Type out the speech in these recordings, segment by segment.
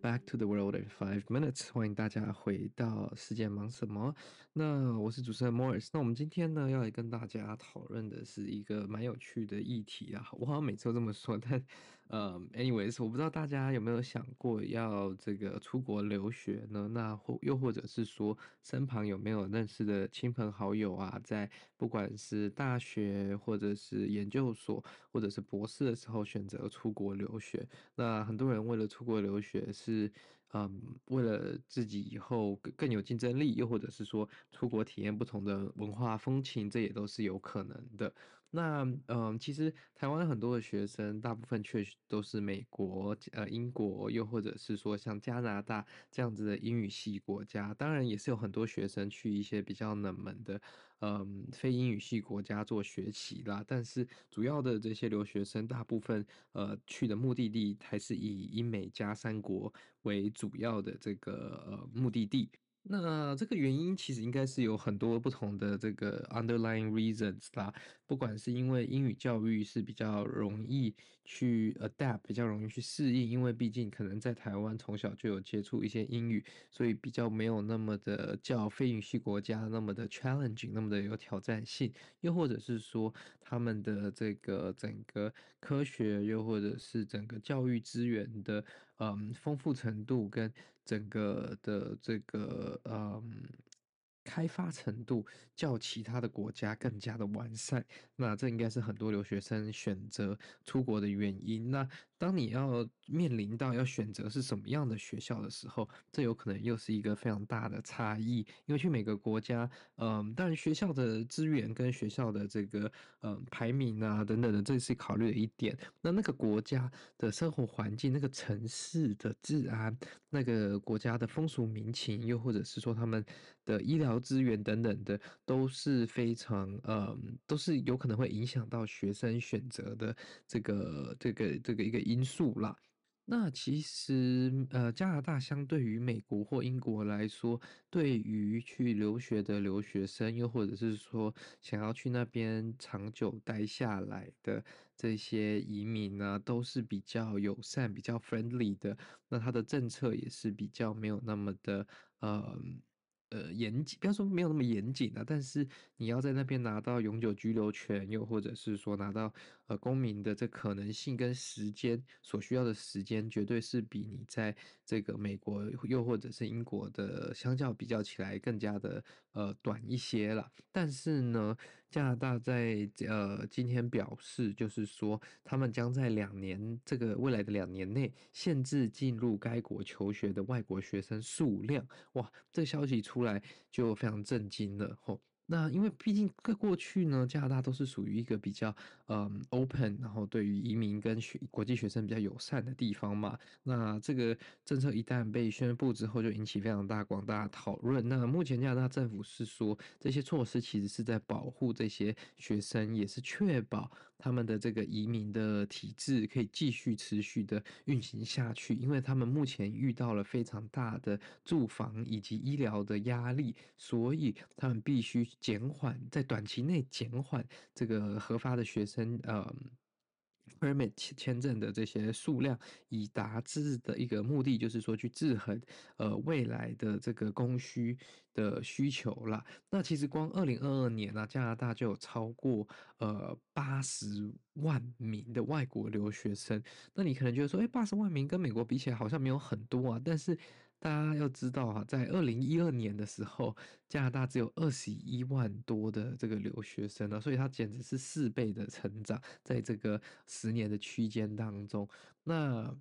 Back to the world in five minutes。欢迎大家回到世界忙什么？那我是主持人 Morris。那我们今天呢，要来跟大家讨论的是一个蛮有趣的议题啊。我好像每次都这么说，但呃，anyways，我不知道大家有没有想过要这个出国留学呢？那或又或者是说，身旁有没有认识的亲朋好友啊，在不管是大学或者是研究所或者是博士的时候选择出国留学？那很多人为了出国留学是。嗯，为了自己以后更有竞争力，又或者是说出国体验不同的文化风情，这也都是有可能的。那嗯，其实台湾很多的学生，大部分确实都是美国、呃英国，又或者是说像加拿大这样子的英语系国家。当然，也是有很多学生去一些比较冷门的。嗯，非英语系国家做学习啦，但是主要的这些留学生，大部分呃去的目的地还是以英美加三国为主要的这个呃目的地。那这个原因其实应该是有很多不同的这个 underlying reasons 啦，不管是因为英语教育是比较容易去 adapt，比较容易去适应，因为毕竟可能在台湾从小就有接触一些英语，所以比较没有那么的叫非英语系国家那么的 challenging，那么的有挑战性，又或者是说他们的这个整个科学，又或者是整个教育资源的。嗯，丰富程度跟整个的这个嗯开发程度较其他的国家更加的完善，那这应该是很多留学生选择出国的原因。那当你要面临到要选择是什么样的学校的时候，这有可能又是一个非常大的差异。因为去每个国家，嗯，当然学校的资源跟学校的这个嗯排名啊等等的，这是考虑的一点。那那个国家的生活环境、那个城市的治安、那个国家的风俗民情，又或者是说他们的医疗资源等等的，都是非常嗯，都是有可能会影响到学生选择的这个这个这个一个因素啦，那其实呃，加拿大相对于美国或英国来说，对于去留学的留学生，又或者是说想要去那边长久待下来的这些移民呢，都是比较友善、比较 friendly 的。那它的政策也是比较没有那么的呃。呃，严谨，不要说没有那么严谨啊，但是你要在那边拿到永久居留权，又或者是说拿到呃公民的这可能性跟时间所需要的时间，绝对是比你在这个美国又或者是英国的相较比较起来更加的呃短一些了。但是呢，加拿大在呃今天表示，就是说他们将在两年这个未来的两年内限制进入该国求学的外国学生数量。哇，这消息出来就非常震惊了吼。那因为毕竟在过去呢，加拿大都是属于一个比较嗯 open，然后对于移民跟学国际学生比较友善的地方嘛。那这个政策一旦被宣布之后，就引起非常大广大讨论。那目前加拿大政府是说，这些措施其实是在保护这些学生，也是确保他们的这个移民的体制可以继续持续的运行下去。因为他们目前遇到了非常大的住房以及医疗的压力，所以他们必须。减缓在短期内减缓这个核发的学生呃 permit 签证的这些数量，以达至的一个目的，就是说去制衡呃未来的这个供需的需求啦。那其实光二零二二年啊，加拿大就有超过呃八十万名的外国留学生。那你可能觉得说，诶，八十万名跟美国比起来好像没有很多啊，但是。大家要知道哈，在二零一二年的时候，加拿大只有二十一万多的这个留学生呢，所以它简直是四倍的成长，在这个十年的区间当中，那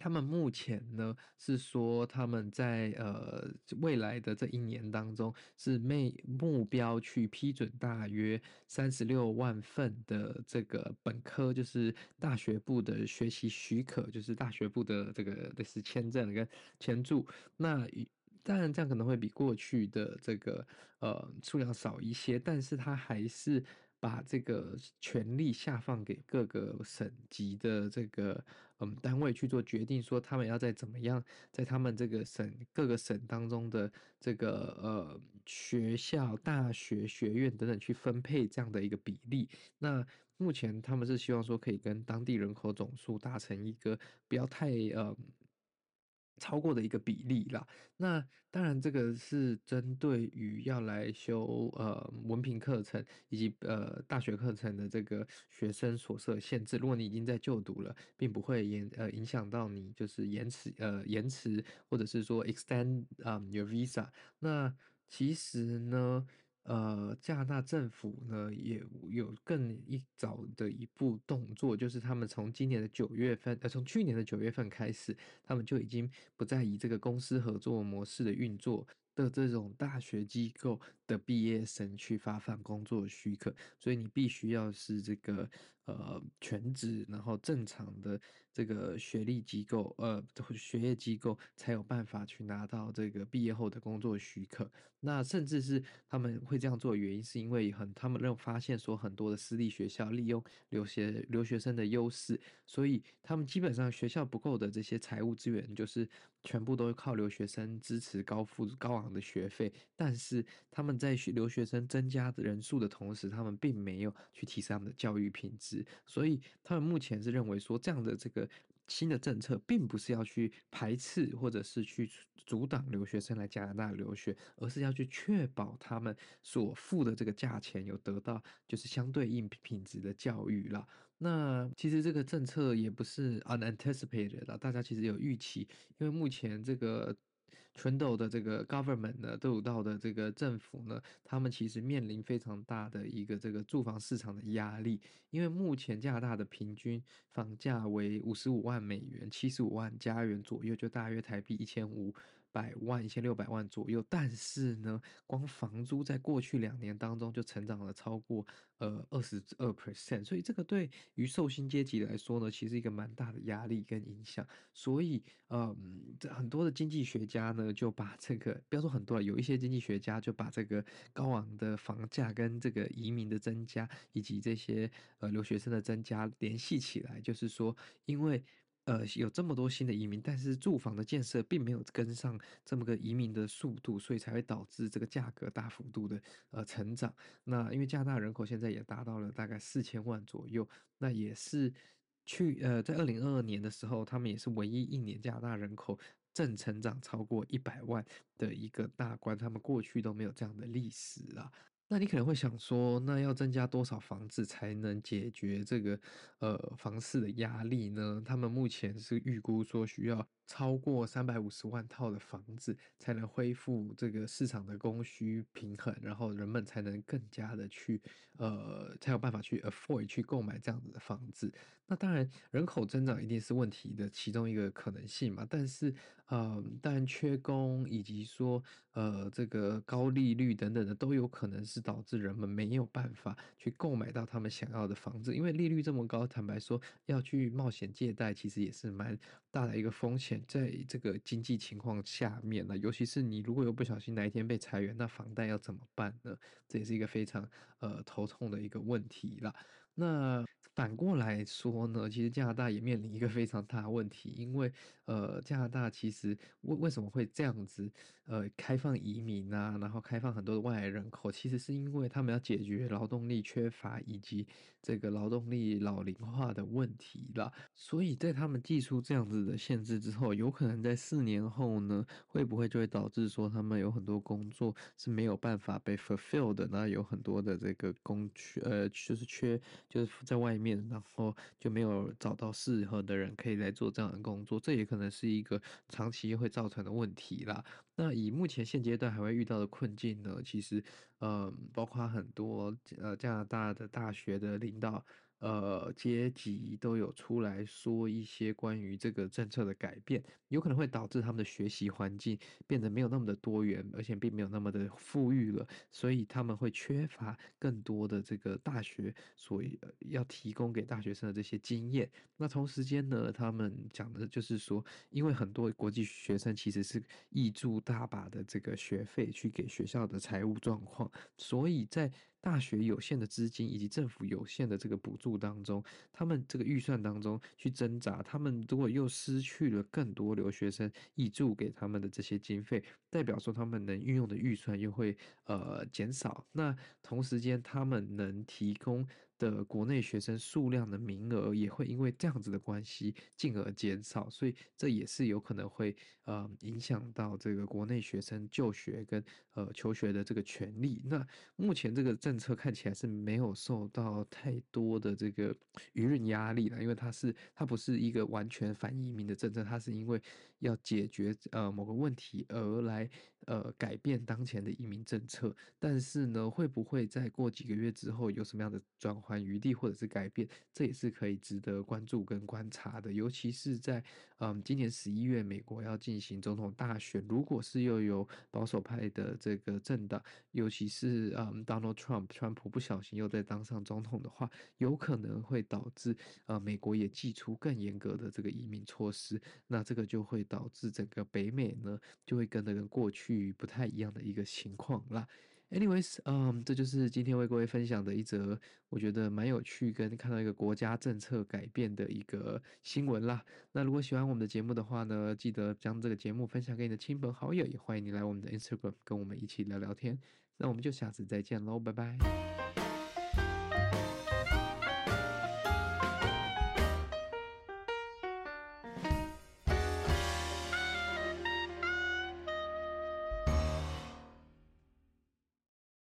他们目前呢是说他们在呃未来的这一年当中是目目标去批准大约三十六万份的这个本科，就是大学部的学习许可，就是大学部的这个类似签证跟签注。那当然这样可能会比过去的这个呃数量少一些，但是它还是。把这个权力下放给各个省级的这个嗯单位去做决定，说他们要在怎么样在他们这个省各个省当中的这个呃学校、大学、学院等等去分配这样的一个比例。那目前他们是希望说可以跟当地人口总数达成一个不要太呃。超过的一个比例啦，那当然这个是针对于要来修呃文凭课程以及呃大学课程的这个学生所设限制。如果你已经在就读了，并不会延呃影响到你就是延迟呃延迟或者是说 extend um your visa。那其实呢。呃，加拿大政府呢也有更一早的一步动作，就是他们从今年的九月份，呃，从去年的九月份开始，他们就已经不再以这个公司合作模式的运作的这种大学机构的毕业生去发放工作许可，所以你必须要是这个呃全职，然后正常的这个学历机构，呃，学业机构才有办法去拿到这个毕业后的工作许可。那甚至是他们会这样做原因，是因为很他们认发现说很多的私立学校利用留学留学生的优势，所以他们基本上学校不够的这些财务资源，就是全部都靠留学生支持高付高昂的学费。但是他们在学留学生增加的人数的同时，他们并没有去提升他们的教育品质，所以他们目前是认为说这样的这个。新的政策并不是要去排斥或者是去阻挡留学生来加拿大留学，而是要去确保他们所付的这个价钱有得到就是相对应品质的教育啦。那其实这个政策也不是 unanticipated 啦，大家其实有预期，因为目前这个。全岛的这个 government 呢，都有到的这个政府呢，他们其实面临非常大的一个这个住房市场的压力，因为目前加拿大的平均房价为五十五万美元，七十五万加元左右，就大约台币一千五百万、一千六百万左右。但是呢，光房租在过去两年当中就成长了超过呃二十二 percent，所以这个对于受薪阶级来说呢，其实一个蛮大的压力跟影响。所以，嗯，很多的经济学家呢。就把这个，不要说很多了，有一些经济学家就把这个高昂的房价跟这个移民的增加，以及这些呃留学生的增加联系起来，就是说，因为呃有这么多新的移民，但是住房的建设并没有跟上这么个移民的速度，所以才会导致这个价格大幅度的呃成长。那因为加拿大人口现在也达到了大概四千万左右，那也是去呃在二零二二年的时候，他们也是唯一一年加拿大人口。正成长超过一百万的一个大关，他们过去都没有这样的历史啊。那你可能会想说，那要增加多少房子才能解决这个呃房市的压力呢？他们目前是预估说需要超过三百五十万套的房子，才能恢复这个市场的供需平衡，然后人们才能更加的去呃才有办法去 afford 去购买这样子的房子。那当然，人口增长一定是问题的其中一个可能性嘛。但是呃，当然缺工以及说呃这个高利率等等的都有可能是。导致人们没有办法去购买到他们想要的房子，因为利率这么高，坦白说，要去冒险借贷，其实也是蛮大的一个风险。在这个经济情况下面呢，尤其是你如果有不小心哪一天被裁员，那房贷要怎么办呢？这也是一个非常呃头痛的一个问题啦。那反过来说呢，其实加拿大也面临一个非常大的问题，因为呃，加拿大其实为为什么会这样子呃开放移民啊，然后开放很多的外来人口，其实是因为他们要解决劳动力缺乏以及这个劳动力老龄化的问题啦。所以在他们寄出这样子的限制之后，有可能在四年后呢，会不会就会导致说他们有很多工作是没有办法被 fulfilled 的，那有很多的这个工缺呃就是缺。就是在外面，然后就没有找到适合的人可以来做这样的工作，这也可能是一个长期会造成的问题啦。那以目前现阶段还会遇到的困境呢，其实，呃，包括很多呃加拿大的大学的领导呃阶级都有出来说一些关于这个政策的改变，有可能会导致他们的学习环境变得没有那么的多元，而且并没有那么的富裕了，所以他们会缺乏更多的这个大学所以要提供给大学生的这些经验。那同时间呢，他们讲的就是说，因为很多国际学生其实是挹注大把的这个学费去给学校的财务状况，所以在大学有限的资金以及政府有限的这个补助当中，他们这个预算当中去挣扎，他们如果又失去了更多留学生挹助给他们的这些经费，代表说他们能运用的预算又会呃减少。那同时间，他们能提供的国内学生数量的名额也会因为这样子的关系进而减少，所以这也是有可能会呃影响到这个国内学生就学跟呃求学的这个权利。那目前这个政策看起来是没有受到太多的这个舆论压力了，因为它是它不是一个完全反移民的政策，它是因为要解决呃某个问题而来呃改变当前的移民政策。但是呢，会不会再过几个月之后有什么样的转换余地或者是改变，这也是可以值得关注跟观察的。尤其是在嗯今年十一月美国要进行总统大选，如果是又有保守派的这个政党，尤其是嗯 Donald Trump。川普不小心又再当上总统的话，有可能会导致呃美国也祭出更严格的这个移民措施，那这个就会导致整个北美呢就会跟那个过去不太一样的一个情况啦。Anyways，嗯，这就是今天为各位分享的一则我觉得蛮有趣跟看到一个国家政策改变的一个新闻啦。那如果喜欢我们的节目的话呢，记得将这个节目分享给你的亲朋好友，也欢迎你来我们的 Instagram 跟我们一起聊聊天。那我们就下次再见喽，拜拜。